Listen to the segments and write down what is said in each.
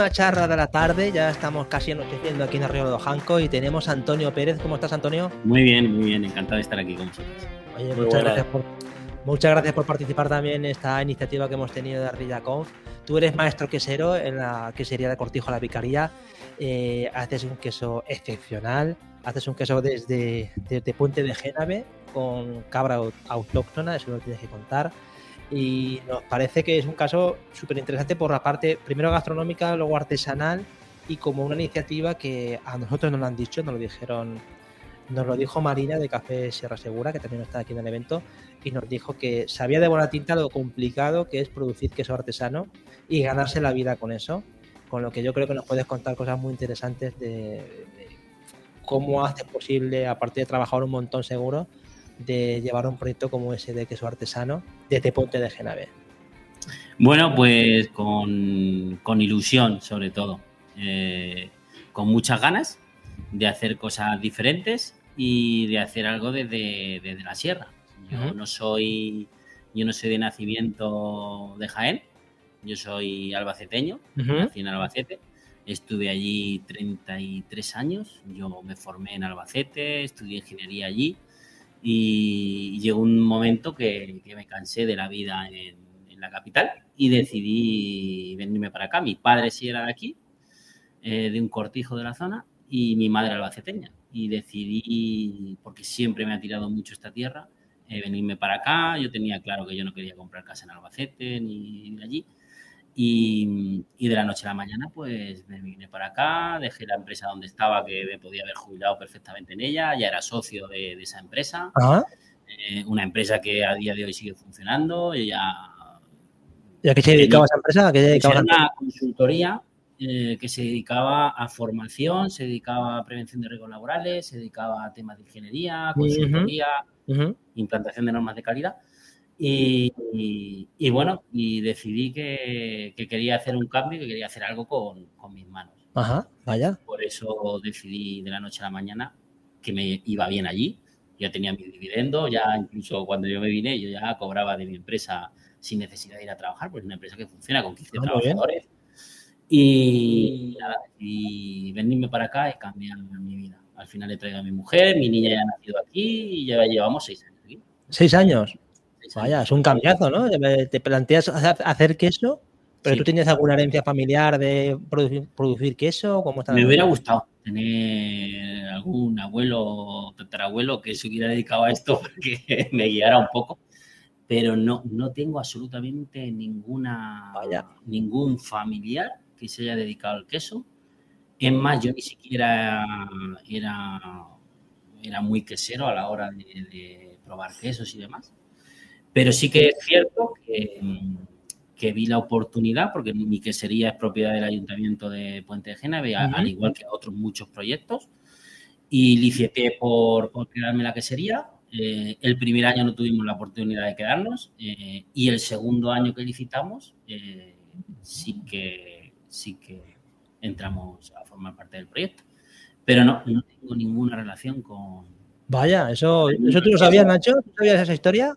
Una charla de la tarde, ya estamos casi anocheciendo aquí en Arroyo de Ojanco y tenemos a Antonio Pérez. ¿Cómo estás, Antonio? Muy bien, muy bien, encantado de estar aquí con vosotros. Oye, muchas gracias, por, muchas gracias por participar también en esta iniciativa que hemos tenido de Arrilla Conf. Tú eres maestro quesero en la quesería de Cortijo La Vicaría. Eh, haces un queso excepcional, haces un queso desde, desde Puente de Génave con cabra autóctona, eso lo tienes que contar y nos parece que es un caso súper interesante por la parte primero gastronómica, luego artesanal y como una iniciativa que a nosotros nos lo han dicho, nos lo dijeron, nos lo dijo Marina de Café Sierra Segura, que también está aquí en el evento, y nos dijo que sabía de buena tinta lo complicado que es producir queso artesano y ganarse la vida con eso, con lo que yo creo que nos puedes contar cosas muy interesantes de, de cómo hace posible, aparte de trabajar un montón seguro, de llevar un proyecto como ese de queso artesano desde Ponte de Genave? Bueno, pues con, con ilusión sobre todo, eh, con muchas ganas de hacer cosas diferentes y de hacer algo desde, desde la sierra. Yo uh -huh. no soy yo no soy de nacimiento de Jaén, yo soy albaceteño, uh -huh. nací en Albacete, estuve allí 33 años, yo me formé en Albacete, estudié ingeniería allí, y llegó un momento que, que me cansé de la vida en, la capital y decidí venirme para acá. Mi padre sí era de aquí, eh, de un cortijo de la zona, y mi madre albaceteña. Y decidí, porque siempre me ha tirado mucho esta tierra, eh, venirme para acá. Yo tenía claro que yo no quería comprar casa en Albacete ni allí. Y, y, de la noche a la mañana, pues me vine para acá, dejé la empresa donde estaba, que me podía haber jubilado perfectamente en ella, ya era socio de, de esa empresa. Eh, una empresa que a día de hoy sigue funcionando. Y ya, ¿Y a qué se dedicaba esa empresa? ¿A qué dedicaba era una consultoría eh, que se dedicaba a formación, se dedicaba a prevención de riesgos laborales, se dedicaba a temas de ingeniería, consultoría, uh -huh. implantación de normas de calidad. Y, y, y, bueno, y decidí que, que, quería hacer un cambio, que quería hacer algo con, con, mis manos. Ajá, vaya. Por eso decidí de la noche a la mañana que me iba bien allí. Ya tenía mi dividendo, ya incluso cuando yo me vine, yo ya cobraba de mi empresa sin necesidad de ir a trabajar, porque es una empresa que funciona con 15 ah, trabajadores. Y venirme para acá y cambiar mi vida. Al final he traído a mi mujer, mi niña ya ha nacido aquí y ya llevamos seis años aquí. ¿Seis años? Vaya, es un cambiazo, ¿no? Te planteas hacer queso, pero sí. tú tienes alguna herencia familiar de producir, producir queso. ¿Cómo está Me hubiera gustado tener algún abuelo o tatarabuelo que se hubiera dedicado a esto porque me guiara un poco, pero no, no tengo absolutamente ninguna, Vaya. ningún familiar que se haya dedicado al queso. Es más, yo ni siquiera era, era muy quesero a la hora de, de probar quesos y demás. Pero sí que es cierto que, que, vi la oportunidad, porque mi quesería es propiedad del Ayuntamiento de Puente de Génave, uh -huh. al igual que otros muchos proyectos, y licité por, por quedarme la quesería. Eh, el primer año no tuvimos la oportunidad de quedarnos, eh, y el segundo año que licitamos, eh, sí, que, sí que entramos a formar parte del proyecto. Pero no, no tengo ninguna relación con... Vaya, eso, ¿eso tú lo sabías, Nacho? ¿Tú sabías esa historia?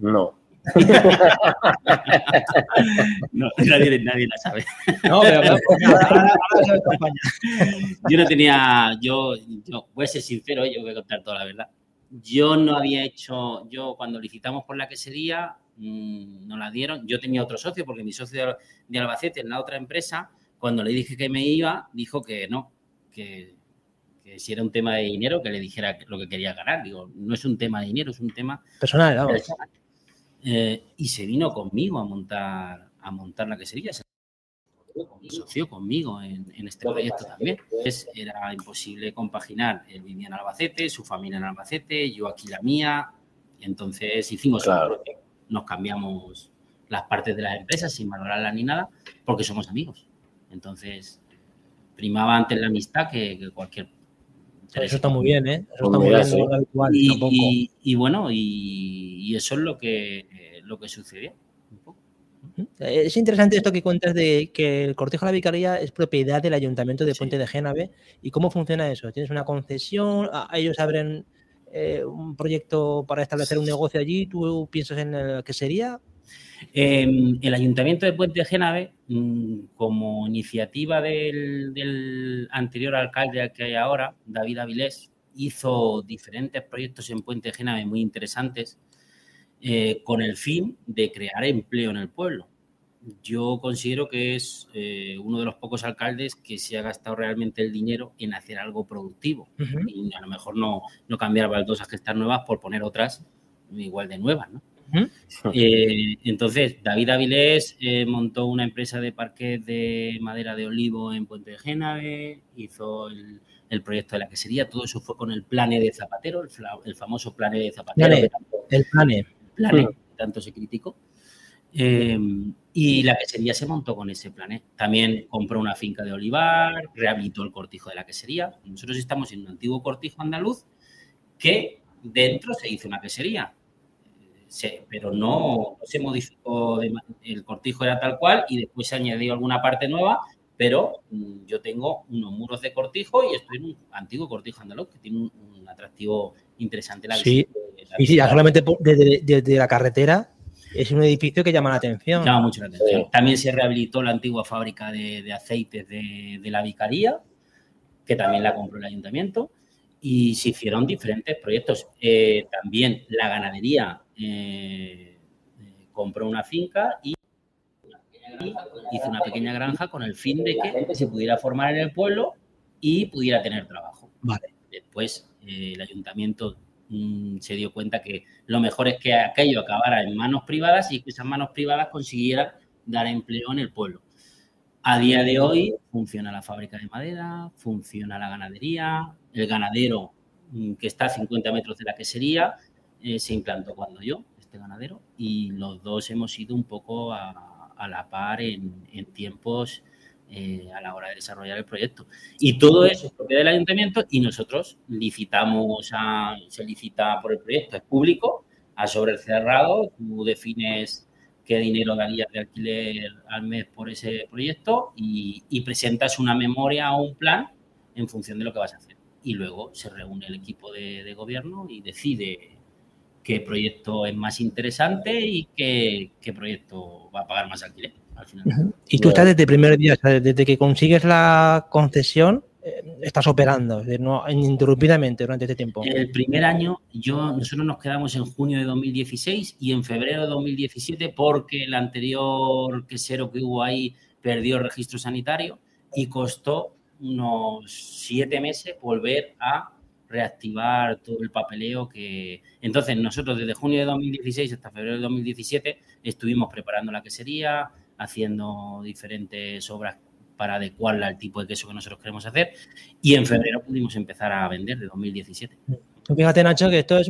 No. no nadie, nadie, la sabe. No, pero ahora Yo no tenía, yo, yo, voy a ser sincero, yo voy a contar toda la verdad. Yo no había hecho, yo cuando licitamos por la quesería, mmm, no la dieron. Yo tenía otro socio, porque mi socio de, de Albacete en la otra empresa, cuando le dije que me iba, dijo que no, que, que si era un tema de dinero, que le dijera lo que quería ganar. Digo, no es un tema de dinero, es un tema personal. Vamos. personal eh, y se vino conmigo a montar, a montar la quesería. Se asoció conmigo en, en este proyecto también. Entonces era imposible compaginar. Él vivía en Albacete, su familia en Albacete, yo aquí la mía. Entonces hicimos claro. un proyecto. Nos cambiamos las partes de las empresas sin valorarlas ni nada, porque somos amigos. Entonces primaba antes la amistad que, que cualquier eso está muy bien, ¿eh? Eso está muy bien. Habitual, y, y, y, bueno, y, y, eso es lo que, eh, lo que sucedió. Es interesante esto que cuentas de que el Cortijo de la Vicaría es propiedad del Ayuntamiento de Puente sí. de Génave. ¿Y cómo funciona eso? ¿Tienes una concesión? ¿Ellos abren eh, un proyecto para establecer un negocio allí? ¿Tú piensas en el que sería? Em, el Ayuntamiento de Puente de Génave, mm, como iniciativa del, anterior alcalde que hay ahora, David Avilés, hizo diferentes proyectos en Puente de Génave muy interesantes eh, con el fin de crear empleo en el pueblo. Yo considero que es eh, uno de los pocos alcaldes que se ha gastado realmente el dinero en hacer algo productivo. Y a lo mejor no, no cambiar baldosas que están nuevas por poner otras igual de nuevas, ¿no? Eh, entonces, David Avilés eh, montó una empresa de parques de madera de olivo en Puente de Génave, hizo el, proyecto de la quesería, todo eso fue con el plane de Zapatero, el, famoso plane de Zapatero. el plane. plane, tanto se criticó. Eh, y la quesería se montó con ese plane. También compró una finca de olivar, rehabilitó el cortijo de la quesería. Nosotros estamos en un antiguo cortijo andaluz que dentro se hizo una quesería pero no, se modificó, el cortijo era tal cual y después se añadió alguna parte nueva, pero mm, yo tengo unos muros de cortijo y estoy en un antiguo cortijo andaluz que tiene un, atractivo interesante. La sí, y sí, ya solamente desde, la carretera es un edificio que llama la atención. Llama mucho la atención. También se rehabilitó la antigua fábrica de, aceites de, la Vicaría, que también la compró el ayuntamiento, y se hicieron diferentes proyectos. Eh, también la ganadería eh, eh, compró una finca y hizo una pequeña granja con el fin de que se pudiera formar en el pueblo y pudiera tener trabajo. Vale. Después eh, el ayuntamiento mm, se dio cuenta que lo mejor es que aquello acabara en manos privadas y que esas manos privadas consiguieran dar empleo en el pueblo. A día de hoy funciona la fábrica de madera, funciona la ganadería, el ganadero mm, que está a 50 metros de la quesería eh, se implantó cuando yo, este ganadero, y los dos hemos ido un poco a, la par en, tiempos eh, a la hora de desarrollar el proyecto. Y todo eso es propiedad del ayuntamiento y nosotros licitamos, a, se licita por el proyecto, es público, a sobre cerrado, tú defines qué dinero darías de alquiler al mes por ese proyecto y, y presentas una memoria o un plan en función de lo que vas a hacer. Y luego se reúne el equipo de, de gobierno y decide qué proyecto es más interesante y qué, proyecto va a pagar más alquiler al final. Y tú estás desde el primer día, desde que consigues la concesión, eh, estás operando no, ininterrumpidamente durante este tiempo. El primer año, yo, nosotros nos quedamos en junio de 2016 y en febrero de 2017 porque el anterior quesero que hubo ahí perdió el registro sanitario y costó unos siete meses volver a reactivar todo el papeleo que... Entonces, nosotros desde junio de 2016 hasta febrero de 2017 estuvimos preparando la quesería, haciendo diferentes obras para adecuarla al tipo de queso que nosotros queremos hacer y en febrero pudimos empezar a vender de 2017. Fíjate, Nacho, que esto es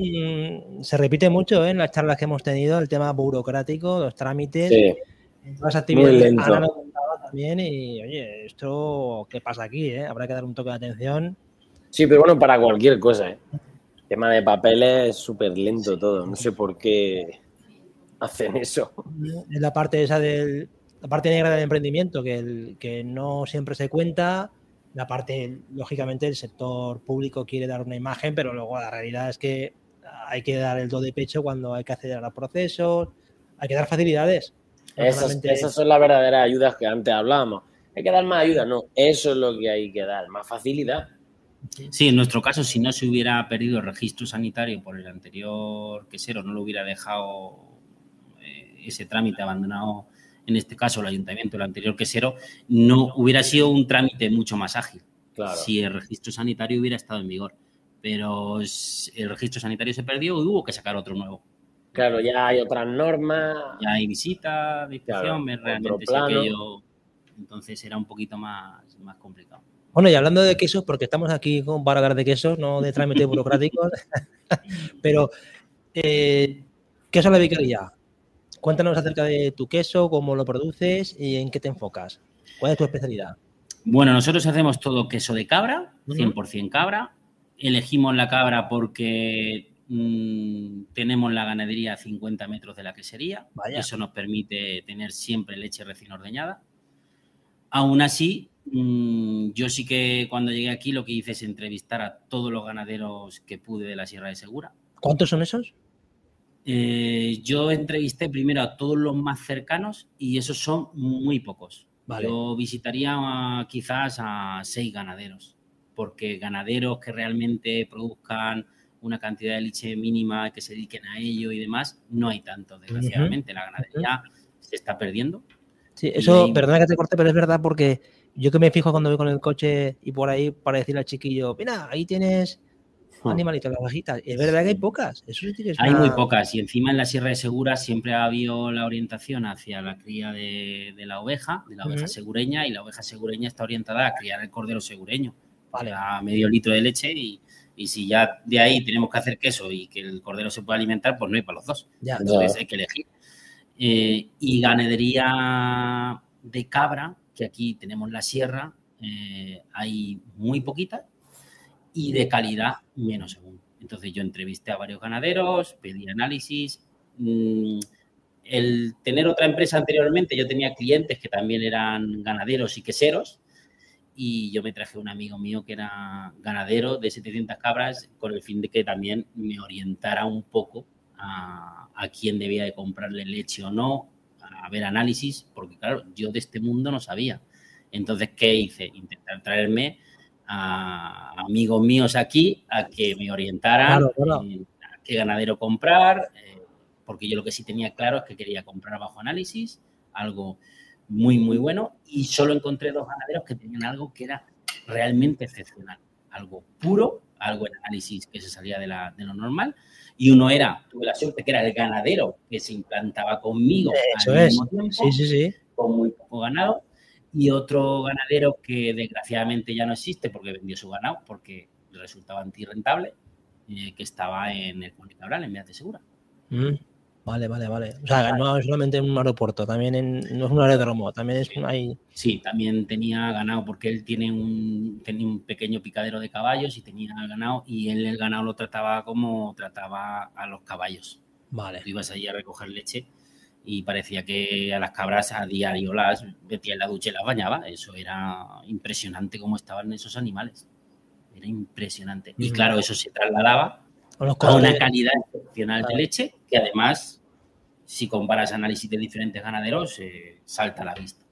se repite mucho ¿eh? en las charlas que hemos tenido, el tema burocrático, los trámites, sí. las actividades. Ana también y, oye, ¿esto qué pasa aquí? Eh? Habrá que dar un toque de atención Sí, pero bueno, para cualquier cosa, ¿eh? El tema de papeles es súper lento todo. No sé por qué hacen eso. Es la parte esa del, la parte negra del emprendimiento, que, el, que no siempre se cuenta. La parte, lógicamente, el sector público quiere dar una imagen, pero luego la realidad es que hay que dar el do de pecho cuando hay que acceder a los procesos, hay que dar facilidades. esas son las verdaderas ayudas que antes hablábamos. Hay que dar más ayuda, no, eso es lo que hay que dar, más facilidad. Sí, en nuestro caso, si no se hubiera perdido el registro sanitario por el anterior quesero, no lo hubiera dejado eh, ese trámite abandonado, en este caso el ayuntamiento, el anterior quesero, no hubiera sido un trámite mucho más ágil si el registro sanitario hubiera estado en vigor. Pero el registro sanitario se perdió y hubo que sacar otro nuevo. Claro, ya hay otras normas. Ya hay visita, discusión, realmente aquello. Entonces era un poquito más, más complicado. Bueno, y hablando de quesos, porque estamos aquí con para hablar de quesos, no de trámites burocráticos, pero eh, queso a la vicaría. Cuéntanos acerca de tu queso, cómo lo produces y en qué te enfocas. ¿Cuál es tu especialidad? Bueno, nosotros hacemos todo queso de cabra, 100% cabra. Elegimos la cabra porque mm, tenemos la ganadería a 50 metros de la quesería. Eso nos permite tener siempre leche recién ordeñada. Aún así, yo sí que cuando llegué aquí lo que hice es entrevistar a todos los ganaderos que pude de la Sierra de Segura. ¿Cuántos son esos? Eh, yo entrevisté primero a todos los más cercanos y esos son muy pocos. Yo visitaría quizás a seis ganaderos, porque ganaderos que realmente produzcan una cantidad de leche mínima, que se dediquen a ello y demás, no hay tanto, desgraciadamente. La ganadería se está perdiendo. Sí, eso, perdona que te corte, pero es verdad porque yo que me fijo cuando voy con el coche y por ahí para decirle al chiquillo, mira, ahí tienes hmm. animalitos, las bajitas. Es verdad que hay pocas. Eso sí que hay muy pocas. Y encima en la Sierra de Segura siempre ha habido la orientación hacia la cría de, la oveja, de la oveja segureña, y la oveja segureña está orientada a criar el cordero segureño. Vale. A medio litro de leche y, y si ya de ahí tenemos que hacer queso y que el cordero se pueda alimentar, pues no hay para los dos. Entonces hay que elegir. Eh, y ganadería de cabra, que aquí tenemos la sierra, eh, hay muy poquita y de calidad menos aún. Entonces yo entrevisté a varios ganaderos, pedí análisis. Mm, el tener otra empresa anteriormente, yo tenía clientes que también eran ganaderos y queseros y yo me traje un amigo mío que era ganadero de 700 cabras con el fin de que también me orientara un poco a, a quién debía de comprarle leche o no, a ver análisis, porque claro, yo de este mundo no sabía. Entonces, ¿qué hice? Intentar traerme a amigos míos aquí a que me orientaran a qué ganadero comprar, eh, porque yo lo que sí tenía claro es que quería comprar bajo análisis, algo muy, muy bueno. Y solo encontré dos ganaderos que tenían algo que era realmente excepcional. Algo puro, algo en análisis que se salía de, la, de lo normal. Y uno era, tuve la suerte que era el ganadero que se implantaba conmigo Eso al mismo tiempo, sí, sí, sí. con muy poco ganado. Y otro ganadero que desgraciadamente ya no existe porque vendió su ganado, porque resultaba antirrentable, eh, que estaba en el Cabral, en de Segura. Mm. Vale, vale, vale. O sea, no es solamente en un aeropuerto, también en, no es un aeródromo, también es ahí. Sí, también tenía ganado porque él tiene un, tenía un pequeño picadero de caballos y tenía ganado y él el ganado lo trataba como trataba a los caballos. Vale. Tú ibas allí a recoger leche y parecía que a las cabras a diario las metía en la ducha y las bañaba. Eso era impresionante cómo estaban esos animales. Era impresionante. Y claro, eso se trasladaba a una calidad excepcional de leche que además, si comparas análisis de diferentes ganaderos, eh, salta a la vista.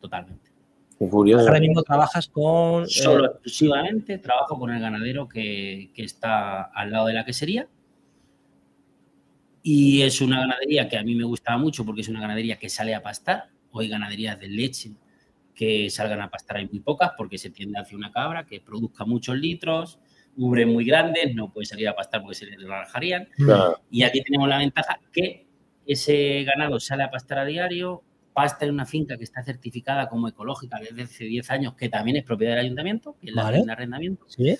Totalmente. curioso. Ahora mismo trabajas con... Solo eh, exclusivamente trabajo con el ganadero que, que está al lado de la quesería. Y es una ganadería que a mí me gusta mucho porque es una ganadería que sale a pastar. Hoy ganaderías de leche que salgan a pastar hay muy pocas porque se tiende hacia una cabra que produzca muchos litros, ubres muy grandes, no puede salir a pastar porque se le relajarían. Y aquí tenemos la ventaja que ese ganado sale a pastar a diario, pasta en una finca que está certificada como ecológica desde hace 10 años, que también es propiedad del ayuntamiento, que es la de arrendamiento. ¿Sí?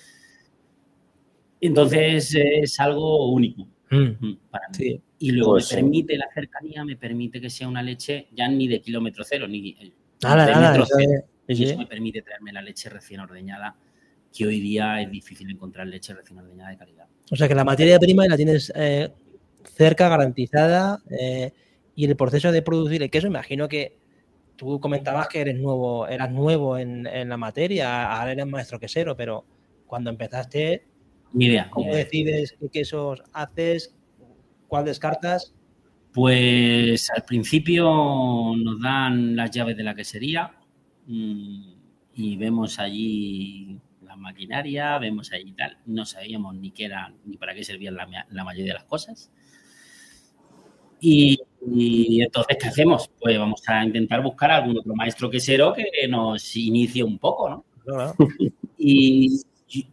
Entonces es algo único mm. Para mí. Y luego pues me permite la cercanía, me permite que sea una leche ya ni de kilómetro cero, ni de metro cero. Y eso me permite traerme la leche recién ordeñada que hoy día es difícil encontrar leche recién ordeñada de calidad. O sea que la materia prima la tienes eh, cerca, garantizada, eh, y el proceso de producir el queso, imagino que tú comentabas que eres nuevo, eras nuevo en, la materia, ahora eres maestro quesero, pero cuando empezaste, ¿cómo decides qué quesos haces? ¿Cuál descartas? Pues al principio nos dan las llaves de la quesería mm, y vemos allí maquinaria, vemos ahí y tal. No sabíamos ni qué era, ni para qué servían la, mayoría de las cosas. Y, entonces, ¿qué hacemos? Pues vamos a intentar buscar algún otro maestro quesero que nos inicie un poco, ¿no? Y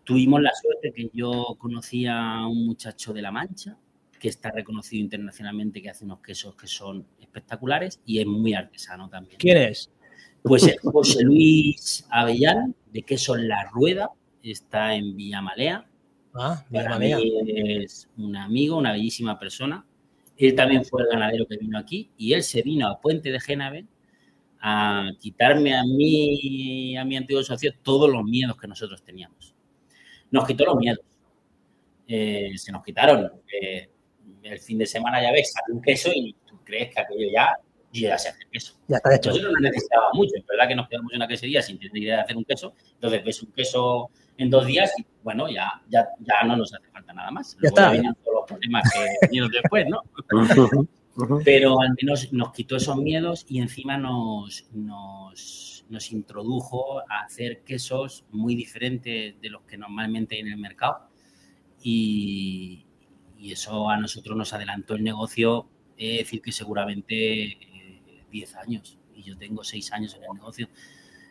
tuvimos la suerte que yo conocía a un muchacho de La Mancha que está reconocido internacionalmente, que hace unos quesos que son espectaculares y es muy artesano también. ¿Quién es? Pues José Luis Avellán, de Queso La Rueda, está en Villamalea. Ah, Villamalea. es un amigo, una bellísima persona. Él también fue el ganadero que vino aquí y él se vino a Puente de Génave a quitarme a mí a mi antiguo socio todos los miedos que nosotros teníamos. Nos quitó los miedos. Eh, se nos quitaron. el fin de semana ya ves, sale un queso y tú crees que aquello ya yo ya sé hacer queso. Ya está hecho. Nosotros no necesitábamos mucho, es verdad que nos quedamos en una quesería sin tener idea de hacer un queso, entonces ves un queso en dos días y bueno, ya, ya, ya no nos hace falta nada más. Ya está. vienen todos los problemas que vinieron después, ¿no? Pero al menos nos quitó esos miedos y encima nos, nos, nos introdujo a hacer quesos muy diferentes de los que normalmente hay en el mercado. Y, y eso a nosotros nos adelantó el negocio, es decir, que seguramente 10 años, y yo tengo 6 años en el negocio,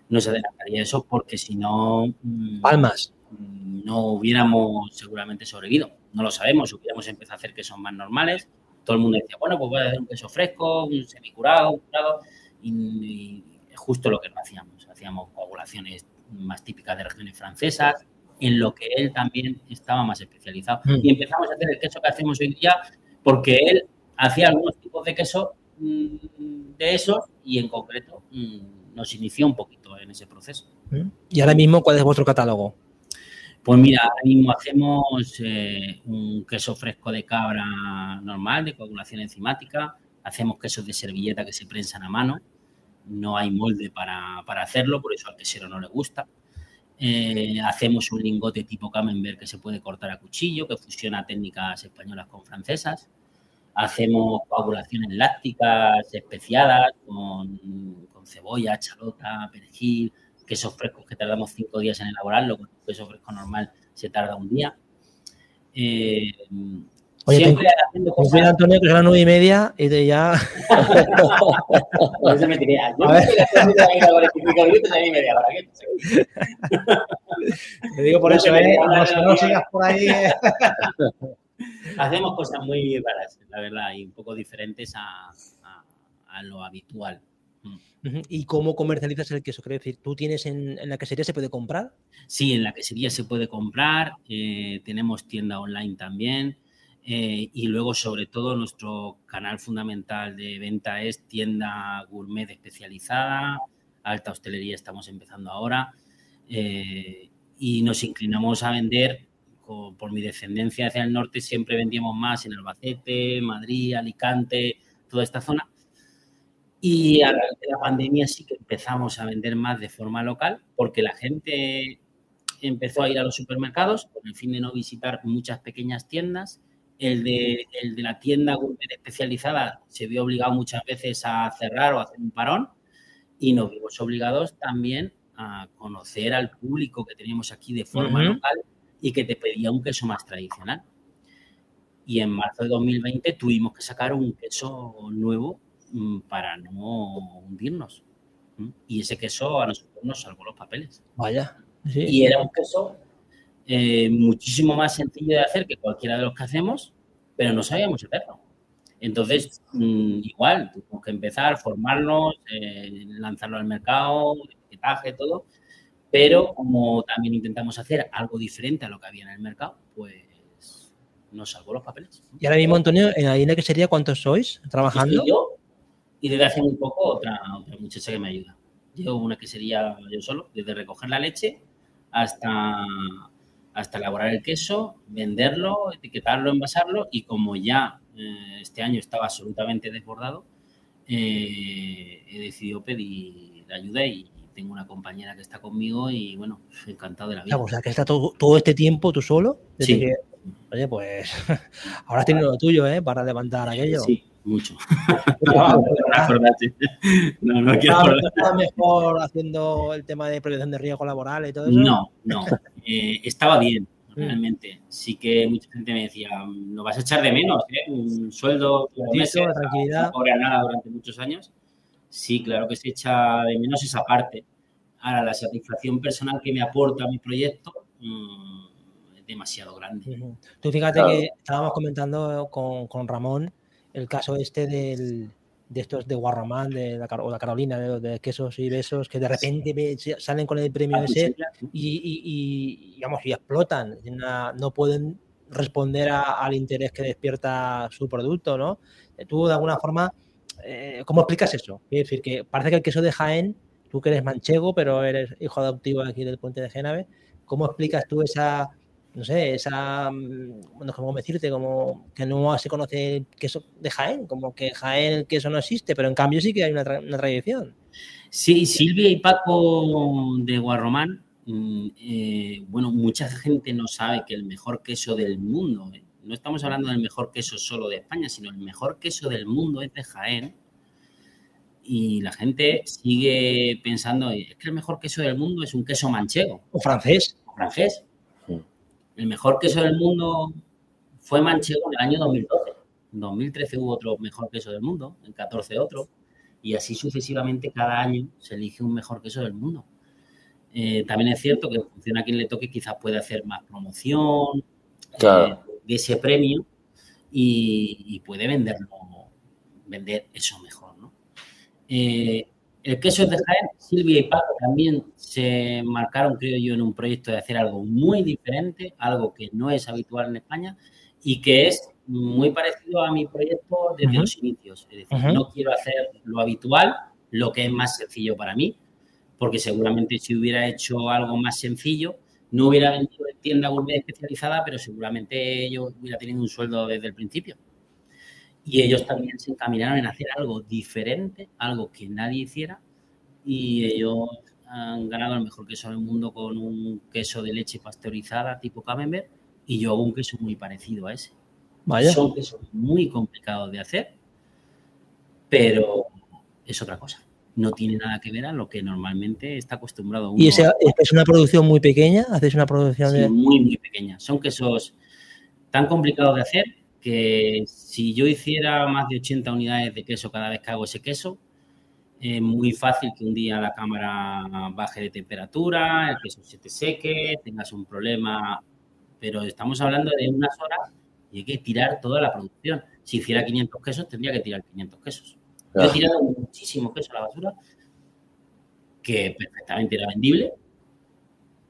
nos adelantaría eso porque si no... mm, Palmas. mm, no hubiéramos seguramente sobrevivido. No lo sabemos, hubiéramos empezado a hacer quesos más normales. Todo el mundo decía, bueno, pues voy a hacer un queso fresco, un semicurado, un curado, y, y justo lo que no hacíamos. Hacíamos coagulaciones más típicas de regiones francesas, en lo que él también estaba más especializado. Mm. Y empezamos a hacer el queso que hacemos hoy día porque él hacía algunos tipos de queso de esos y en concreto mm, nos inició un poquito en ese proceso. Y ahora mismo, ¿cuál es vuestro catálogo? Pues mira, ahora mismo hacemos eh, un queso fresco de cabra normal, de coagulación enzimática. Hacemos quesos de servilleta que se prensan a mano. No hay molde para, para hacerlo, por eso al quesero no le gusta. Eh, hacemos un lingote tipo camembert que se puede cortar a cuchillo, que fusiona técnicas españolas con francesas. Hacemos coagulaciones lácticas especiadas con, con cebolla, chalota, perejil, quesos frescos que tardamos cinco días en elaborarlo, con un queso fresco normal se tarda un día. Eh, Oye, siempre haciendo Pues mira, cosas. Antonio, que son las nueve y media y te ya. Por eso me tiré. Yo A me ver. estoy haciendo ahí la 45 minutos y media hora. ¿qué? Te digo por No eso, te ¿eh? No, no, si no, no no. sigas por ahí. Hacemos cosas muy raras, la verdad, y un poco diferentes a, a- a lo habitual. Ujú. ¿Y cómo comercializas el queso? Quiero decir, ¿tú tienes en, en la quesería se puede comprar? Sí, en la quesería se puede comprar, eh, tenemos tienda online también eh, y luego sobre todo nuestro canal fundamental de venta es tienda gourmet especializada, alta hostelería estamos empezando ahora eh, y nos inclinamos a vender, co- por mi descendencia hacia el norte siempre vendíamos más en Albacete, Madrid, Alicante, toda esta zona. Y a raíz de la pandemia sí que empezamos a vender más de forma local porque la gente empezó a ir a los supermercados con el fin de no visitar muchas pequeñas tiendas. El de, el de la tienda especializada se vio obligado muchas veces a cerrar o a hacer un parón y nos vimos obligados también a conocer al público que teníamos aquí de forma Ujú. local y que te pedía un queso más tradicional. Y en marzo de 2020 tuvimos que sacar un queso nuevo mm, para no hundirnos. Y ese queso a nosotros nos salvó los papeles. Vaya. Sí. Y era un queso eh, muchísimo más sencillo de hacer que cualquiera de los que hacemos, pero no sabíamos hacerlo. Entonces, mm, igual, tuvimos que empezar, formarnos, eh, lanzarlo al mercado, etiquetaje, todo. Pero como también intentamos hacer algo diferente a lo que había en el mercado, pues nos salvó los papeles. Y ahora mismo, Antonio, en la línea quesería, ¿cuántos sois trabajando? Yo y desde hace muy poco otra, otra muchacha que me ayuda. Llevo una quesería yo solo, desde recoger la leche hasta, hasta elaborar el queso, venderlo, etiquetarlo, envasarlo y como ya eh, este año estaba absolutamente desbordado, eh, he decidido pedir ayuda y tengo una compañera que está conmigo y bueno, encantado de la vida. O sea, que está todo, todo este tiempo tú solo. Desde Sí. que- oye, pues ahora tienes lo tuyo, ¿eh? Para levantar aquello. Sí, mucho. No, no no, no quiero ¿Estaba- acordar. estaba mejor haciendo el tema de prevención de riesgo laboral y todo eso? No, no. Eh, estaba bien, Mm. realmente. Sí que mucha gente me decía, lo vas a echar de menos, ¿eh? Un sueldo meses, tranquilidad. no nada durante muchos años. Sí, claro que se echa de menos esa parte. Ahora, la satisfacción personal que me aporta mi proyecto mm, es demasiado grande. Ujú. Tú fíjate Claro. que estábamos comentando con, con Ramón el caso este del, de estos de Guarromán, de la, o la Carolina, de, de quesos y besos, que de repente ve- se- salen con el premio Ah, ese sí, y, y- y, digamos, y explotan. No pueden responder a- al interés que despierta su producto, ¿no? Eh, Tú, de alguna forma, eh, ¿cómo explicas eso? Es decir, que parece que el queso de Jaén, tú que eres manchego, pero eres hijo adoptivo aquí del puente de Génave, ¿cómo explicas tú esa, no sé, esa, mm, bueno, ¿cómo decirte? Como que no se conoce el queso de Jaén, como que Jaén el queso no existe, pero en cambio sí que hay una, una tradición. Sí, Silvia y Paco de Guarromán, mm, eh, bueno, mucha gente no sabe que el mejor queso del mundo, eh, no estamos hablando del mejor queso solo de España, sino el mejor queso del mundo es de Jaén. Y la gente sigue pensando, es que el mejor queso del mundo es un queso manchego. O francés. O francés. El mejor queso del mundo fue manchego en el año 2012. En 2013 hubo otro mejor queso del mundo, en 14 otro, y así sucesivamente cada año se elige un mejor queso del mundo. Eh, también es cierto que en función a quien le toque quizás puede hacer más promoción eh, de ese premio y, puede venderlo, vender eso mejor. ¿no? Eh, el queso de Jaén, Silvia y Paco también se marcaron, creo yo, en un proyecto de hacer algo muy diferente, algo que no es habitual en España y que es muy parecido a mi proyecto desde los inicios. Es decir, no quiero hacer lo habitual, lo que es más sencillo para mí, porque seguramente si hubiera hecho algo más sencillo, no hubiera vendido en tienda gourmet especializada, pero seguramente yo hubiera tenido un sueldo desde el principio y ellos también se encaminaron en hacer algo diferente, algo que nadie hiciera y ellos han ganado el mejor queso del mundo con un queso de leche pasteurizada tipo Camembert y yo hago un queso muy parecido a ese. Vaya. Son quesos muy complicados de hacer, pero es otra cosa. No tiene nada que ver a lo que normalmente está acostumbrado uno. ¿Y ese, es una producción muy pequeña? ¿Haces una producción sí, muy, muy pequeña. Son quesos tan complicados de hacer que si yo hiciera más de 80 unidades de queso cada vez que hago ese queso, es muy fácil que un día la cámara baje de temperatura, el queso se te seque, tengas un problema, pero estamos hablando de unas horas y hay que tirar toda la producción. Si hiciera 500 quesos, tendría que tirar 500 quesos. Yo he tirado muchísimo queso a la basura, que perfectamente era vendible,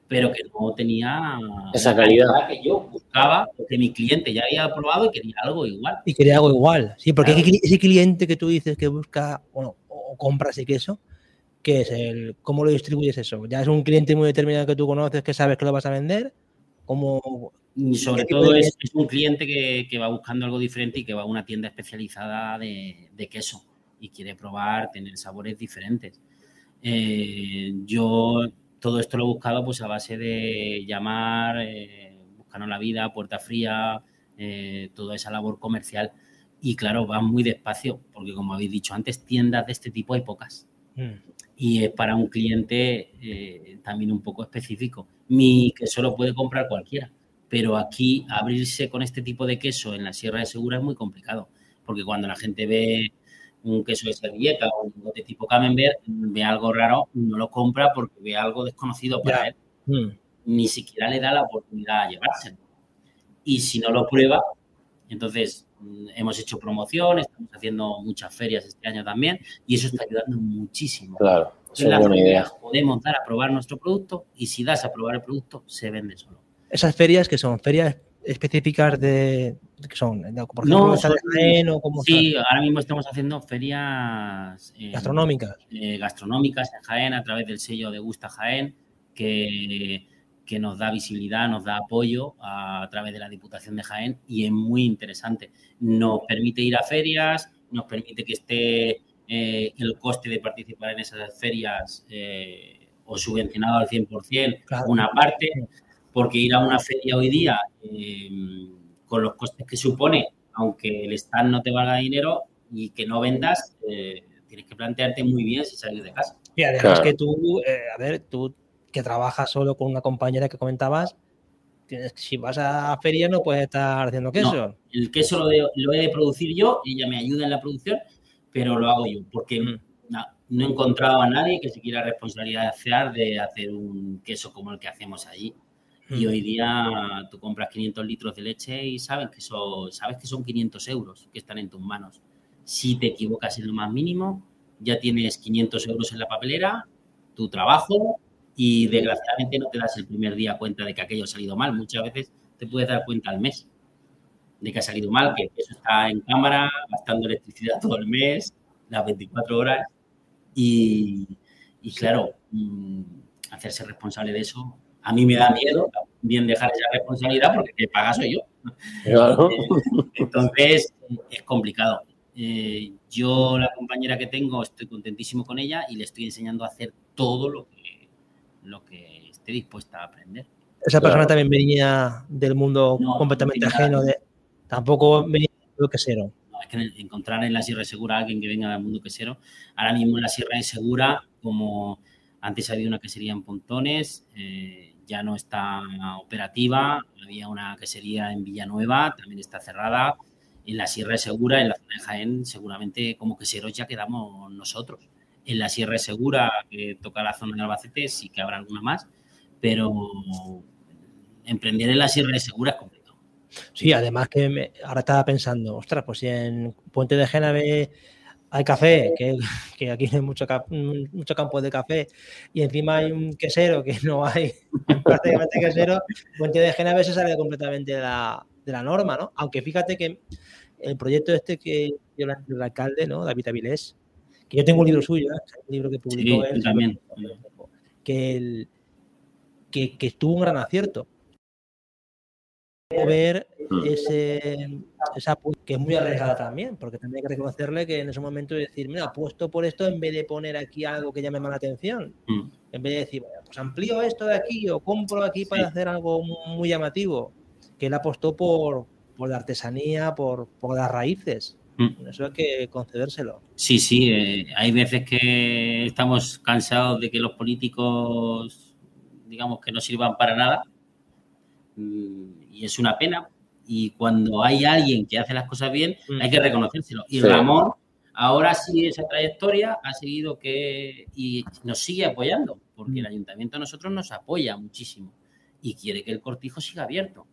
pero que no tenía esa calidad que yo buscaba, porque mi cliente ya había probado y quería algo igual. Y quería algo igual, sí, porque ese cliente que tú dices que busca, bueno, o compra ese queso, ¿qué es el, cómo lo distribuyes eso? ¿Ya es un cliente muy determinado que tú conoces, que sabes que lo vas a vender? ¿Cómo, y sobre todo es, un cliente que, va buscando algo diferente y que va a una tienda especializada de, queso y quiere probar, tener sabores diferentes. Eh, yo todo esto lo he buscado pues a base de llamar, eh, buscarnos la vida, puerta fría, eh, toda esa labor comercial. Y claro, va muy despacio, porque como habéis dicho antes, tiendas de este tipo hay pocas. Mm. Y es para un cliente eh, también un poco específico. Mi queso lo puede comprar cualquiera, pero aquí abrirse con este tipo de queso en la Sierra de Segura es muy complicado, porque cuando la gente ve un queso de servilleta o un de tipo camembert, ve algo raro, no lo compra porque ve algo desconocido para él. Mm. Ni siquiera le da la oportunidad de llevárselo. Y si no lo prueba, entonces mm, hemos hecho promoción, estamos haciendo muchas ferias este año también y eso está ayudando muchísimo. Claro, es una buena idea. Podemos dar a probar nuestro producto y si das a probar el producto, se vende solo. Esas ferias que son ferias específicas de, que son, por ejemplo, no, o como Sí, ahora mismo estamos haciendo ferias eh, gastronómicas. Eh, gastronómicas en Jaén a través del sello de Gusta Jaén, que, que nos da visibilidad, nos da apoyo a, través de la Diputación de Jaén y es muy interesante. Nos permite ir a ferias, nos permite que esté eh, el coste de participar en esas ferias o subvencionado al 100%, una parte porque ir a una feria hoy día, eh, con los costes que supone, aunque el stand no te valga dinero y que no vendas, eh, tienes que plantearte muy bien si salir de casa. Y además que tú, eh, a ver, tú que trabajas solo con una compañera que comentabas, tienes, si vas a feria no puedes estar haciendo queso. el queso lo, he de producir yo, ella me ayuda en la producción, pero lo hago yo, porque mm. no, no, he encontrado a nadie que se quiera responsabilidad de hacer un queso como el que hacemos allí. Y hoy día tú compras 500 litros de leche y sabes que, son, sabes que son 500 euros que están en tus manos. Si te equivocas en lo más mínimo, ya tienes 500 euros en la papelera, tu trabajo y desgraciadamente no te das el primer día cuenta de que aquello ha salido mal. Muchas veces te puedes dar cuenta al mes de que ha salido mal, que eso está en cámara, gastando electricidad todo el mes, las 24 horas. Y, y claro, mm, hacerse responsable de eso a mí me da miedo, bien dejar esa responsabilidad porque que paga soy yo. Claro. Entonces, es complicado. Eh, yo, la compañera que tengo, estoy contentísimo con ella y le estoy enseñando a hacer todo lo que, lo que esté dispuesta a aprender. Esa persona también venía del mundo completamente ajeno, de, tampoco venía del quesero. No, es que encontrar en la Sierra de Segura a alguien que venga del mundo quesero, ahora mismo en la Sierra de Segura, como antes había una quesería en Pontones, eh, ya no está operativa, había una quesería en Villanueva, también está cerrada, en la Sierra Segura, en la zona de Jaén, seguramente como queseros ya quedamos nosotros. En la Sierra Segura, que toca la zona de Albacete, sí que habrá alguna más, pero emprender en la Sierra de Segura es complicado. Sí, además que ahora estaba pensando, ostras, pues si en Puente de Génave hay café, que, aquí hay mucho, mucho campo de café, y encima hay un quesero que no hay prácticamente quesero, Puente de Génave se sale completamente de la, de la norma, ¿no? Aunque fíjate que el proyecto este que dio el alcalde, ¿no? David Avilés, que yo tengo un libro suyo, ¿eh? un libro que publicó él, también. Que, el, que, que estuvo un gran acierto. Ver. Ese, esa que es muy arriesgada también, porque también hay que reconocerle que en ese momento decir, mira, apuesto por esto en vez de poner aquí algo que llame más la atención. Mm. En vez de decir, bueno, pues amplío esto de aquí o compro aquí para hacer algo muy llamativo que él apostó por, por la artesanía, por, por las raíces. Mm. Eso hay que concedérselo. Sí, sí, eh, hay veces que estamos cansados de que los políticos, digamos, que no sirvan para nada. Mm, y es una pena. Y cuando hay alguien que hace las cosas bien, mm. hay que reconocérselo. Y Ramón, ahora sí, esa trayectoria ha seguido que. y nos sigue apoyando, porque el ayuntamiento a nosotros nos apoya muchísimo y quiere que el cortijo siga abierto.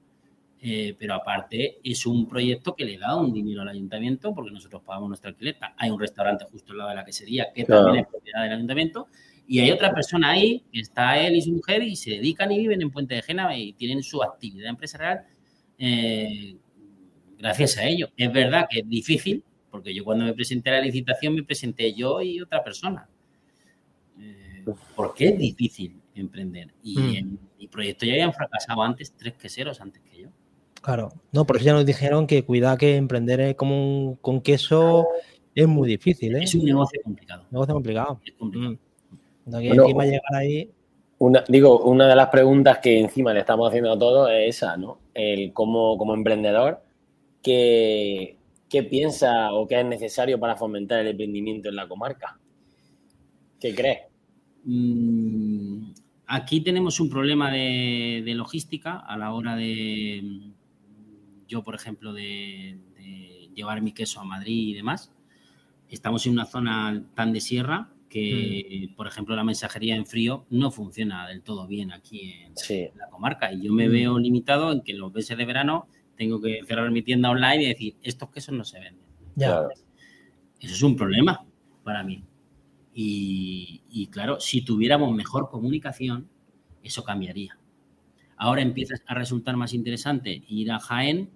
Eh, pero aparte es un proyecto que le da un dinero al ayuntamiento porque nosotros pagamos nuestra alquiler. Hay un restaurante justo al lado de la quesería que también es propiedad del ayuntamiento y hay otra persona ahí que está él y su mujer y se dedican y viven en Puente de Génave y tienen su actividad empresarial eh, gracias a ello. Es verdad que es difícil porque yo cuando me presenté a la licitación me presenté yo y otra persona. Eh, porque es difícil emprender y mm. en mi proyecto ya habían fracasado antes tres queseros antes que yo. Claro, no, por eso ya nos dijeron que cuidado que emprender como con queso es muy difícil. ¿eh? Es un negocio complicado. Un negocio complicado. Es complicado. Mm. encima llegar ahí. Una, digo, una de las preguntas que encima le estamos haciendo a todos es esa, ¿no? El cómo, como emprendedor, ¿qué, ¿qué piensa o qué es necesario para fomentar el emprendimiento en la comarca? ¿Qué crees? Mm, aquí tenemos un problema de, logística a la hora de, yo, por ejemplo, de, llevar mi queso a Madrid y demás, estamos en una zona tan de sierra que, mm. por ejemplo, la mensajería en frío no funciona del todo bien aquí en, la comarca. Y yo me mm. veo limitado en que los meses de verano tengo que cerrar mi tienda online y decir, estos quesos no se venden. Ya. Eso es un problema para mí. Y, y, claro, si tuviéramos mejor comunicación, eso cambiaría. Ahora empieza a resultar más interesante ir a Jaén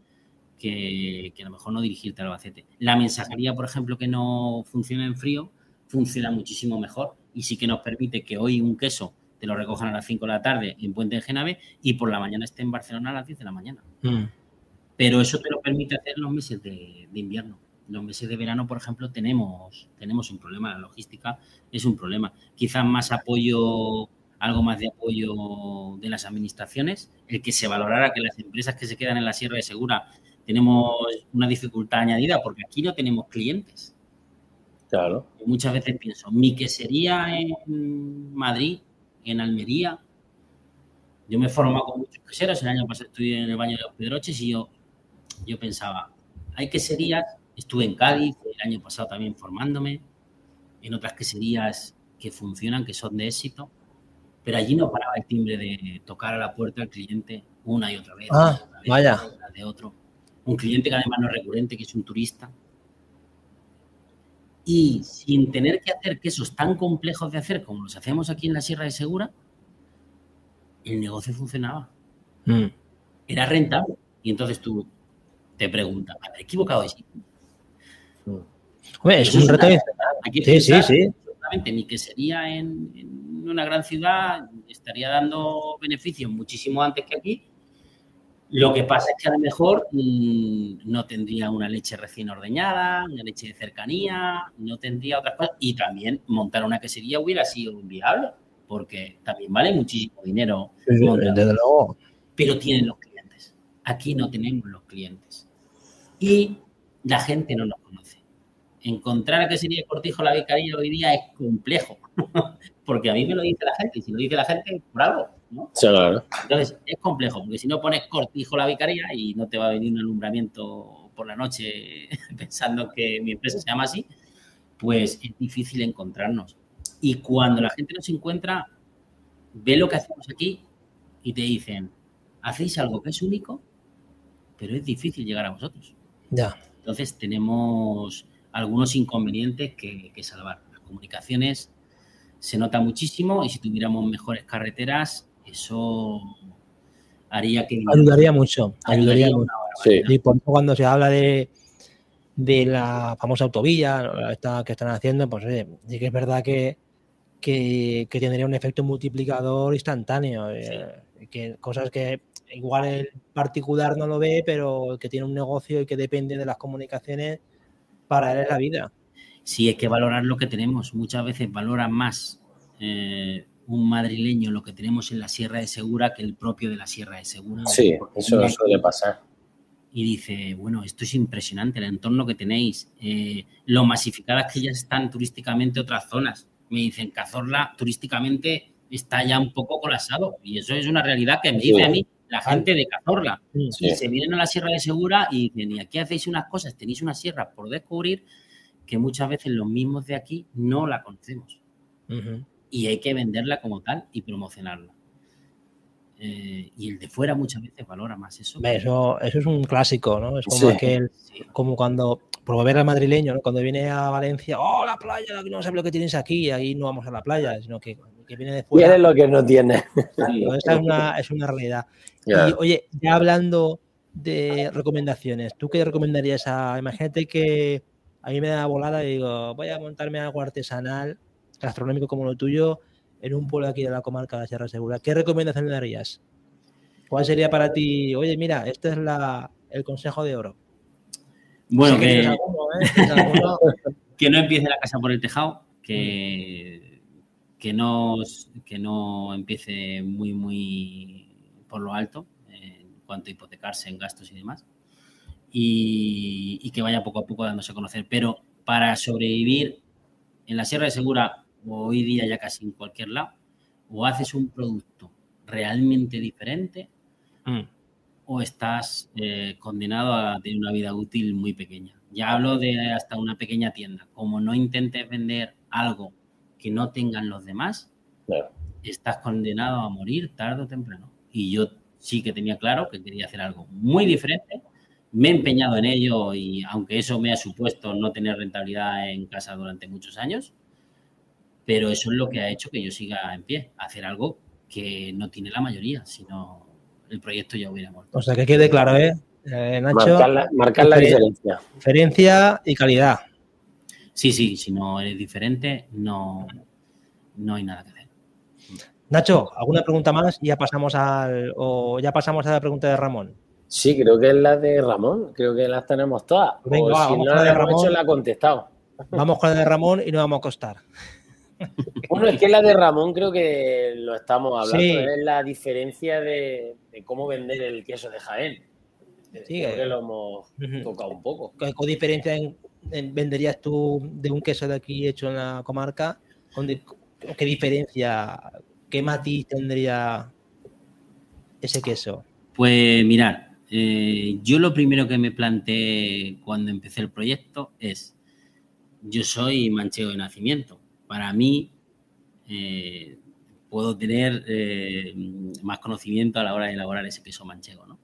que, a lo mejor no dirigirte al Albacete. La mensajería, por ejemplo, que no funciona en frío, funciona muchísimo mejor y sí que nos permite que hoy un queso te lo recojan a las 5 de la tarde en Puente de Genave y por la mañana esté en Barcelona a las 10 de la mañana. Mm. Pero eso te lo permite hacer los meses de, invierno. Los meses de verano, por ejemplo, tenemos, tenemos un problema. La logística es un problema. Quizás más apoyo, algo más de apoyo de las administraciones, el que se valorara que las empresas que se quedan en la Sierra de Segura tenemos una dificultad añadida porque aquí no tenemos clientes. Claro. muchas veces pienso, mi quesería en Madrid, en Almería, yo me he formado con muchos queseros, el año pasado estuve en el baño de los Pedroches y yo, yo pensaba, hay queserías, estuve en Cádiz el año pasado también formándome, en otras queserías que funcionan, que son de éxito, pero allí no paraba el timbre de tocar a la puerta al cliente una y otra vez. Ah, vaya. de otro un cliente que además no es recurrente, que es un turista. Y sin tener que hacer quesos tan complejos de hacer como los hacemos aquí en la Sierra de Segura, el negocio funcionaba. Mm. Era rentable. Y entonces tú te preguntas, ¿me equivocado sí? es un reto. Aquí sí, sí, sí. mi quesería en, en una gran ciudad estaría dando beneficios muchísimo antes que aquí. Lo que pasa es que a lo mejor mm, no tendría una leche recién ordeñada, una leche de cercanía, no tendría otras cosas. Y también montar una quesería hubiera sido inviable, porque también vale muchísimo dinero. desde luego. Pero tienen los clientes. Aquí no tenemos los clientes. Y la gente no nos conoce encontrar que sería Cortijo la Vicaría hoy día es complejo, porque a mí me lo dice la gente, y si lo dice la gente, por algo, ¿no? Sí, claro. Entonces, es complejo, porque si no pones Cortijo la Vicaría y no te va a venir un alumbramiento por la noche pensando que mi empresa se llama así, pues es difícil encontrarnos. Y cuando la gente nos encuentra, ve lo que hacemos aquí y te dicen, hacéis algo que es único, pero es difícil llegar a vosotros. Ya. Entonces tenemos algunos inconvenientes que, salvar. Las comunicaciones se nota muchísimo y si tuviéramos mejores carreteras, eso haría que... Ayudaría mucho, ayudaría, mucho. Y por cuando se habla de, de la famosa autovía esta que están haciendo, pues sí que es verdad que, que, tendría un efecto multiplicador instantáneo. Eh, que cosas que igual el particular no lo ve, pero que tiene un negocio y que depende de las comunicaciones, para él es la vida. Sí, hay que valorar lo que tenemos. Muchas veces valora más eh, un madrileño lo que tenemos en la Sierra de Segura que el propio de la Sierra de Segura. Sí, eso suele pasar. Y dice, bueno, esto es impresionante, el entorno que tenéis, eh, lo masificadas que ya están turísticamente otras zonas. Me dicen, Cazorla turísticamente está ya un poco colapsado. Y eso es una realidad que me dice a mí la gente de Cazorla. Y se vienen a la Sierra de Segura y dicen, y aquí hacéis unas cosas, tenéis una sierra por descubrir que muchas veces los mismos de aquí no la conocemos. Y hay que venderla como tal y promocionarla. Eh, y el de fuera muchas veces valora más eso. Eso, eso es un clásico, ¿no? Es como, como cuando promover al madrileño, ¿no? Cuando viene a Valencia, ¡oh, la playa! No sabes lo que tienes aquí, y ahí no vamos a la playa, sino que, que viene de fuera. Tiene lo que no tiene. esa es una, es una realidad. Y oye, ya hablando de recomendaciones, ¿tú qué recomendarías a, imagínate que a mí me da volada y digo, voy a montarme algo artesanal, gastronómico como lo tuyo, en un pueblo aquí de la comarca de la Sierra Segura. ¿Qué recomendación le darías? ¿Cuál sería para ti? Oye, mira, este es la, el consejo de oro. Bueno, que, ¿eh? que, no empiece la casa por el tejado, que, que, no, que no empiece muy, muy por lo alto en cuanto a hipotecarse en gastos y demás. Y, que vaya poco a poco dándose a conocer. Pero para sobrevivir en la Sierra de Segura, o hoy día ya casi en cualquier lado, o haces un producto realmente diferente, mm. o estás eh, condenado a tener una vida útil muy pequeña. Ya hablo de hasta una pequeña tienda. Como no intentes vender algo que no tengan los demás, estás condenado a morir tarde o temprano y yo sí que tenía claro que quería hacer algo muy diferente. Me he empeñado en ello y aunque eso me ha supuesto no tener rentabilidad en casa durante muchos años, pero eso es lo que ha hecho que yo siga en pie, hacer algo que no tiene la mayoría, sino el proyecto ya hubiera muerto. O sea, que quede claro, ¿eh? eh Nacho, marcar la, diferencia. Diferencia y calidad. Sí, sí, si no eres diferente, no, no hay nada que hacer. Nacho, ¿alguna pregunta más? Ya pasamos al, o ya pasamos a la pregunta de Ramón. Sí, creo que es la de Ramón. Creo que las tenemos todas. Venga, si no la de Ramón, la ha contestado. Vamos con la de Ramón y no vamos a costar. Bueno, es que la de Ramón creo que lo estamos hablando. Es la diferencia de, cómo vender el queso de Jaén. Sí, creo que lo hemos tocado un poco. ¿Qué diferencia venderías tú de un queso de aquí hecho en la comarca? ¿Qué diferencia ¿qué matiz tendría ese queso? Pues mirar, eh, yo lo primero que me planteé cuando empecé el proyecto es, yo soy manchego de nacimiento. Para mí, eh, puedo tener eh, más conocimiento a la hora de elaborar ese queso manchego, ¿no?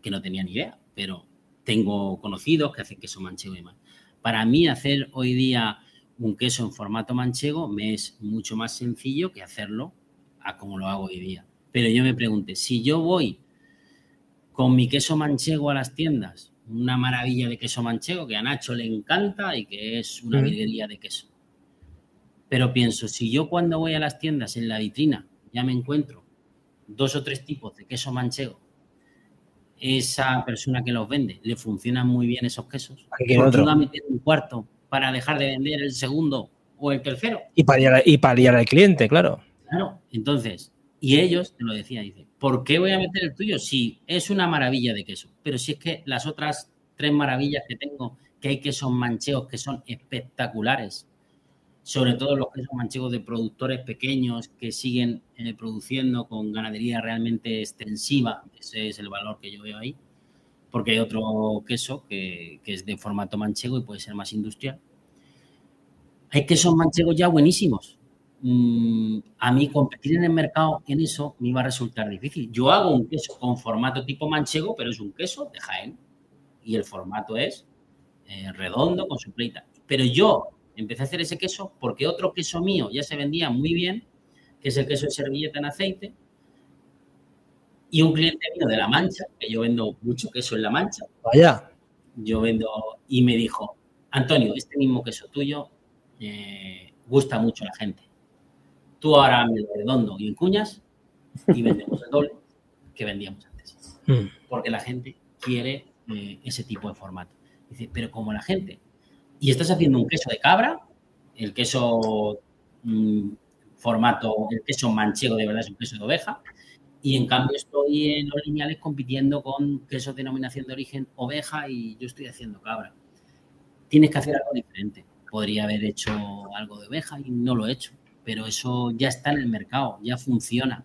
Que no tenía ni idea, pero tengo conocidos que hacen queso manchego y demás. Para mí, hacer hoy día un queso en formato manchego me es mucho más sencillo que hacerlo a como lo hago hoy día. Pero yo me pregunté, si yo voy con mi queso manchego a las tiendas, una maravilla de queso manchego que a Nacho le encanta y que es una virguería de queso. Pero pienso, si yo cuando voy a las tiendas en la vitrina ya me encuentro dos o tres tipos de queso manchego, esa persona que los vende le funcionan muy bien esos quesos, ¿por qué va a meter un cuarto para dejar de vender el segundo o el tercero? Y para y al cliente, claro. Claro, entonces, y ellos, te lo decía, dice, ¿por qué voy a meter el tuyo si es una maravilla de queso? Pero si es que las otras tres maravillas que tengo, que hay quesos mancheos que son espectaculares, sobre todo los quesos manchegos de productores pequeños que siguen eh, produciendo con ganadería realmente extensiva, ese es el valor que yo veo ahí, porque hay otro queso que, que es de formato manchego y puede ser más industrial. Hay quesos manchegos ya buenísimos, Mm, a mí competir en el mercado en eso me iba a resultar difícil. Yo hago un queso con formato tipo manchego, pero es un queso de Jaén. Y el formato es eh, redondo con su pleita. Pero yo empecé a hacer ese queso porque otro queso mío ya se vendía muy bien, que es el queso de servilleta en aceite. Y un cliente mío de La Mancha, que yo vendo mucho queso en La Mancha. Vaya. Yo vendo y me dijo, Antonio, este mismo queso tuyo eh, gusta mucho a la gente Tú ahora me redondo y en cuñas y vendemos el doble que vendíamos antes. Hmm. Porque la gente quiere eh, ese tipo de formato. Dice, pero como la gente. Y estás haciendo un queso de cabra, el queso mm, formato, el queso manchego de verdad es un queso de oveja. Y en cambio estoy en los lineales compitiendo con queso de denominación de origen oveja y yo estoy haciendo cabra. Tienes que hacer algo diferente. Podría haber hecho algo de oveja y no lo he hecho pero eso ya está en el mercado, ya funciona.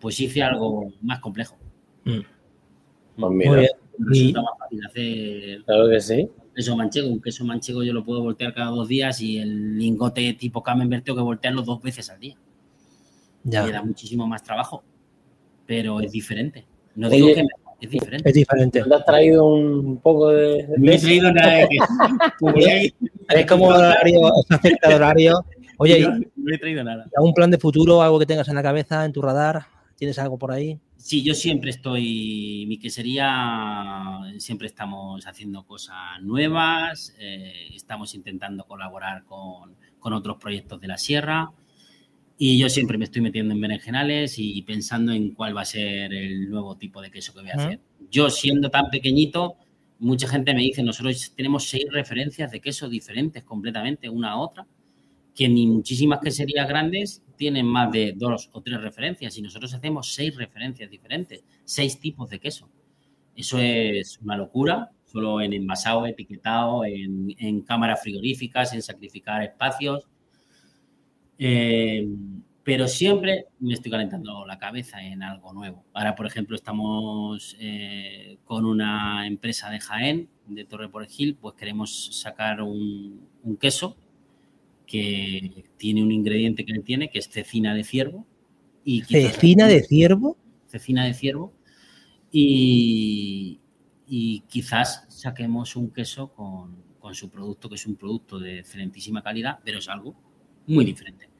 Pues hice algo más complejo. Mm. Pues mira. Resulta más fácil hacer. Claro que sí. Queso manchego, un queso manchego yo lo puedo voltear cada dos días y el lingote tipo camembert tengo que voltearlo dos veces al día. Ya. Me da muchísimo más trabajo, pero es diferente. No digo que es diferente. Es diferente. ¿Te has traído un poco de.? No he traído nada de Es como horario, afecta el horario. Oye, no, he traído nada. ¿Algún plan de futuro, algo que tengas en la cabeza, en tu radar? ¿Tienes algo por ahí? Sí, yo siempre estoy, mi quesería, siempre estamos haciendo cosas nuevas, eh, estamos intentando colaborar con, con, otros proyectos de la sierra y yo siempre me estoy metiendo en berenjenales y pensando en cuál va a ser el nuevo tipo de queso que voy a hacer. Yo siendo tan pequeñito, mucha gente me dice, nosotros tenemos seis referencias de queso diferentes completamente una a otra que ni muchísimas queserías grandes tienen más de dos o tres referencias y nosotros hacemos seis referencias diferentes, seis tipos de queso. Eso es una locura, solo en envasado, etiquetado, en, cámaras frigoríficas, en sacrificar espacios. Eh, pero siempre me estoy calentando la cabeza en algo nuevo. Ahora, por ejemplo, estamos eh, con una empresa de Jaén, de Torre por Gil, pues queremos sacar un queso que tiene un ingrediente que él tiene, que es cecina de ciervo. Y ¿Cecina de ciervo? Cecina de ciervo. Y, quizás saquemos un queso con, su producto, que es un producto de excelentísima calidad, pero es algo muy diferente,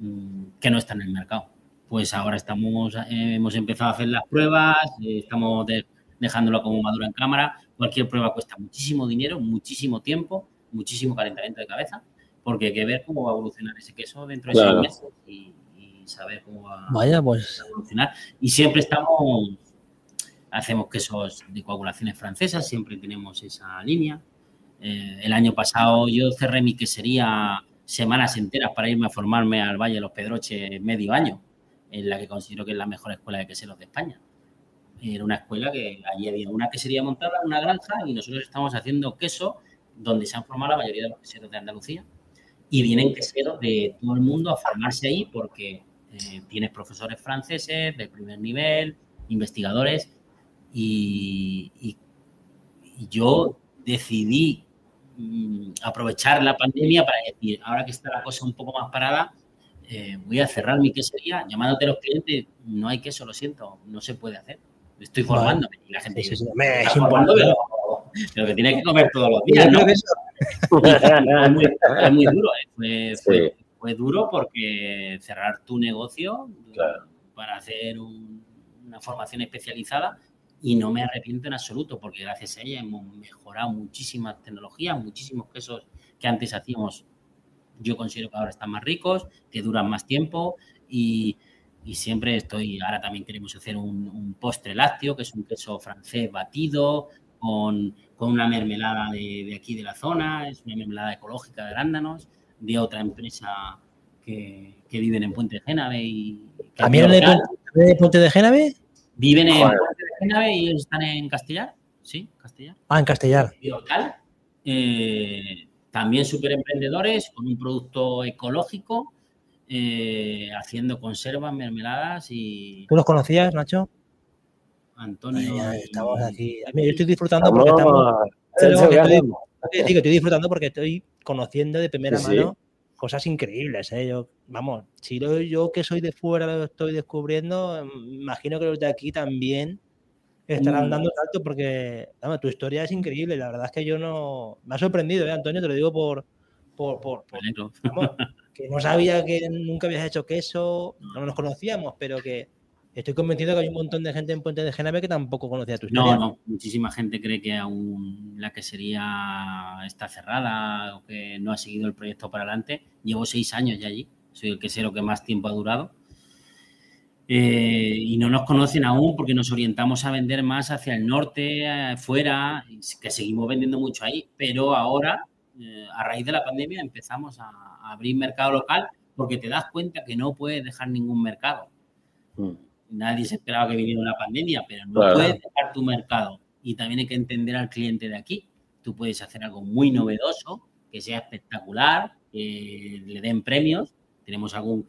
mm, que no está en el mercado. Pues ahora estamos, eh, hemos empezado a hacer las pruebas, eh, estamos dejándolo como maduro en cámara. Cualquier prueba cuesta muchísimo dinero, muchísimo tiempo, muchísimo calentamiento de cabeza porque hay que ver cómo va a evolucionar ese queso dentro de seis meses y, saber cómo va, pues. a evolucionar. Y siempre estamos, hacemos quesos de coagulaciones francesas, siempre tenemos esa línea. Eh, el año pasado yo cerré mi quesería semanas enteras para irme a formarme al Valle de los Pedroches medio año, en la que considero que es la mejor escuela de queseros de España. Era una escuela que allí había una quesería montada, una granja, y nosotros estamos haciendo queso donde se han formado la mayoría de los queseros de Andalucía y vienen queseros de todo el mundo a formarse ahí porque eh, tienes profesores franceses de primer nivel, investigadores y, yo decidí mm, aprovechar la pandemia para decir, ahora que está la cosa un poco más parada, eh, voy a cerrar mi quesería, llamándote a los clientes, no hay queso, lo siento, no se puede hacer. Estoy formándome y la gente dice, pero, que tienes que comer todos los días, ¿no? es, muy, duro, ¿eh? fue, duro porque cerrar tu negocio para hacer una formación especializada y no me arrepiento en absoluto porque gracias a ella hemos mejorado muchísimas tecnologías, muchísimos quesos que antes hacíamos yo considero que ahora están más ricos, que duran más tiempo y, y siempre estoy, ahora también queremos hacer un, postre lácteo, que es un queso francés batido con, con una mermelada de, de, aquí de la zona, es una mermelada ecológica de arándanos, de otra empresa que, que viven en Puente de Génave. Y, ¿También de, Puente de Génave? Viven en Puente de Génave y ellos están en Castellar, ¿sí? Castellar. Ah, en Castellar. Y local. Eh, también súper emprendedores con un producto ecológico eh, haciendo conservas, mermeladas y... ¿Tú los conocías, Nacho? Antonio. estamos aquí. yo estoy disfrutando porque estamos. estoy, disfrutando porque estoy conociendo de primera mano cosas increíbles. ¿eh? Yo, vamos, si yo que soy de fuera lo estoy descubriendo, imagino que los de aquí también estarán mm. dando salto porque tu historia es increíble. La verdad es que yo no. Me ha sorprendido, ¿eh, Antonio? Te lo digo por. por, por, que no sabía que nunca habías hecho queso, no nos conocíamos, pero que estoy convencido que hay un montón de gente en Puente de Genave que tampoco conocía tu historia. No, no, muchísima gente cree que aún la quesería está cerrada o que no ha seguido el proyecto para adelante. Llevo seis años ya allí, soy el quesero que más tiempo ha durado. Eh, y no nos conocen aún porque nos orientamos a vender más hacia el norte, fuera, que seguimos vendiendo mucho ahí, pero ahora, eh, a raíz de la pandemia, empezamos a, abrir mercado local porque te das cuenta que no puedes dejar ningún mercado. Mm. Nadie se esperaba que viniera una pandemia, pero no puedes dejar tu mercado. Y también hay que entender al cliente de aquí. Tú puedes hacer algo muy novedoso, que sea espectacular, que le den premios. Tenemos algún.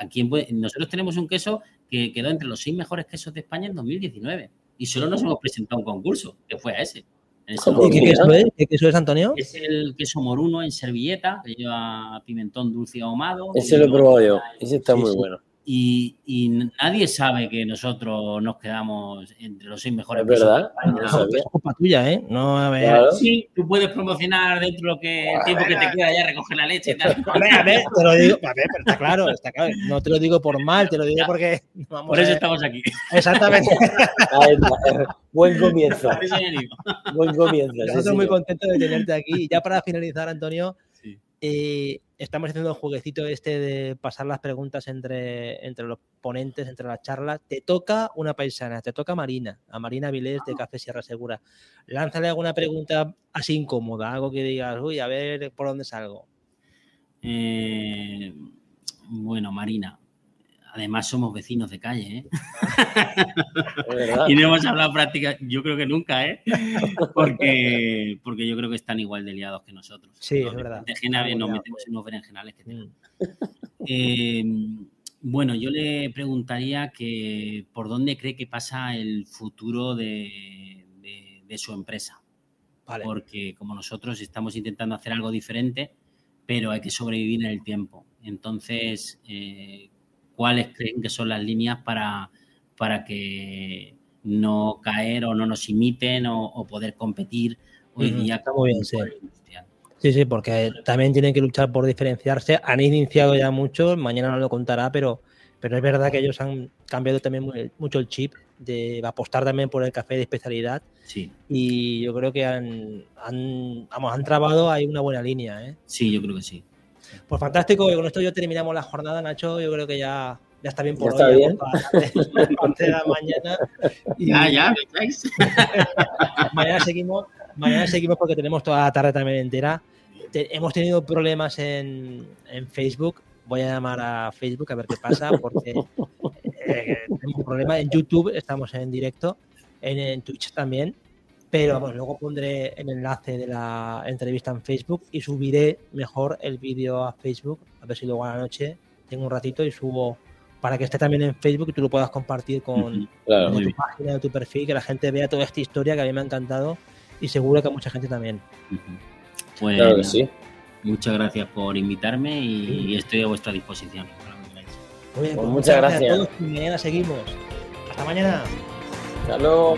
Aquí nosotros tenemos un queso que quedó entre los seis mejores quesos de España en 2019 y solo nos hemos presentado un concurso, que fue a ese. ¿Qué queso, es? ¿Qué queso es, Antonio? Es el queso moruno en servilleta, que lleva pimentón dulce ahumado. Ese lo he probado yo, ese está muy bueno. Y, y, nadie sabe que nosotros nos quedamos entre los seis mejores. Es verdad. No, es culpa tuya, ¿eh? No, a ver. Sí, tú puedes promocionar dentro de lo que el tiempo que te queda ya recoger la leche y tal. A ver, a ver, te lo digo, a ver, pero está claro, está claro. No te lo digo por mal, te lo digo porque. Vamos por eso estamos aquí. Exactamente. Buen comienzo. Buen comienzo. Nosotros sí, muy contentos de tenerte aquí. Ya para finalizar, Antonio, eh, estamos haciendo el jueguecito este de pasar las preguntas entre, entre los ponentes, entre las charlas. Te toca una paisana, te toca Marina, a Marina Vilés de Café Sierra Segura. Lánzale alguna pregunta así incómoda, algo que digas, uy, a ver por dónde salgo. Eh, bueno, Marina, Además, somos vecinos de calle, ¿eh? y no hemos hablado prácticamente, yo creo que nunca, ¿eh? Porque, porque yo creo que están igual de liados que nosotros. Sí, es verdad. De nos metemos en unos berenjenales que tenemos. Mm. Eh, bueno, yo le preguntaría que por dónde cree que pasa el futuro de, su empresa. Porque como nosotros estamos intentando hacer algo diferente, pero hay que sobrevivir en el tiempo. Entonces, eh, cuáles creen que son las líneas para, para que no caer o no nos imiten o, poder competir hoy día. Está muy bien, sí. Sí, sí, porque también tienen que luchar por diferenciarse. Han iniciado ya mucho, mañana no lo contará, pero, pero es verdad que ellos han cambiado también mucho el chip de apostar también por el café de especialidad. Sí. Y yo creo que han, han, vamos, han trabado ahí una buena línea. ¿eh? Sí, yo creo que sí. Pues fantástico, y con esto ya terminamos la jornada, Nacho. Yo creo que ya, ya está bien por hoy. Está bien. de la mañana. Y, ya, ya, mañana seguimos, mañana seguimos porque tenemos toda la tarde también entera. hemos tenido problemas en, en, Facebook. Voy a llamar a Facebook a ver qué pasa, porque eh, tenemos un problema. En YouTube estamos en directo, en, en Twitch también pero bueno, luego pondré el enlace de la entrevista en Facebook y subiré mejor el vídeo a Facebook, a ver si luego a la noche tengo un ratito y subo para que esté también en Facebook y tú lo puedas compartir con, tu página, tu perfil, que la gente vea toda esta historia que a mí me ha encantado y seguro que a mucha gente también. Pues, claro que sí. Muchas gracias por invitarme y, estoy a vuestra disposición. Muy bien, pues, pues muchas, gracias. a todos y mañana seguimos. Hasta mañana. Hasta luego.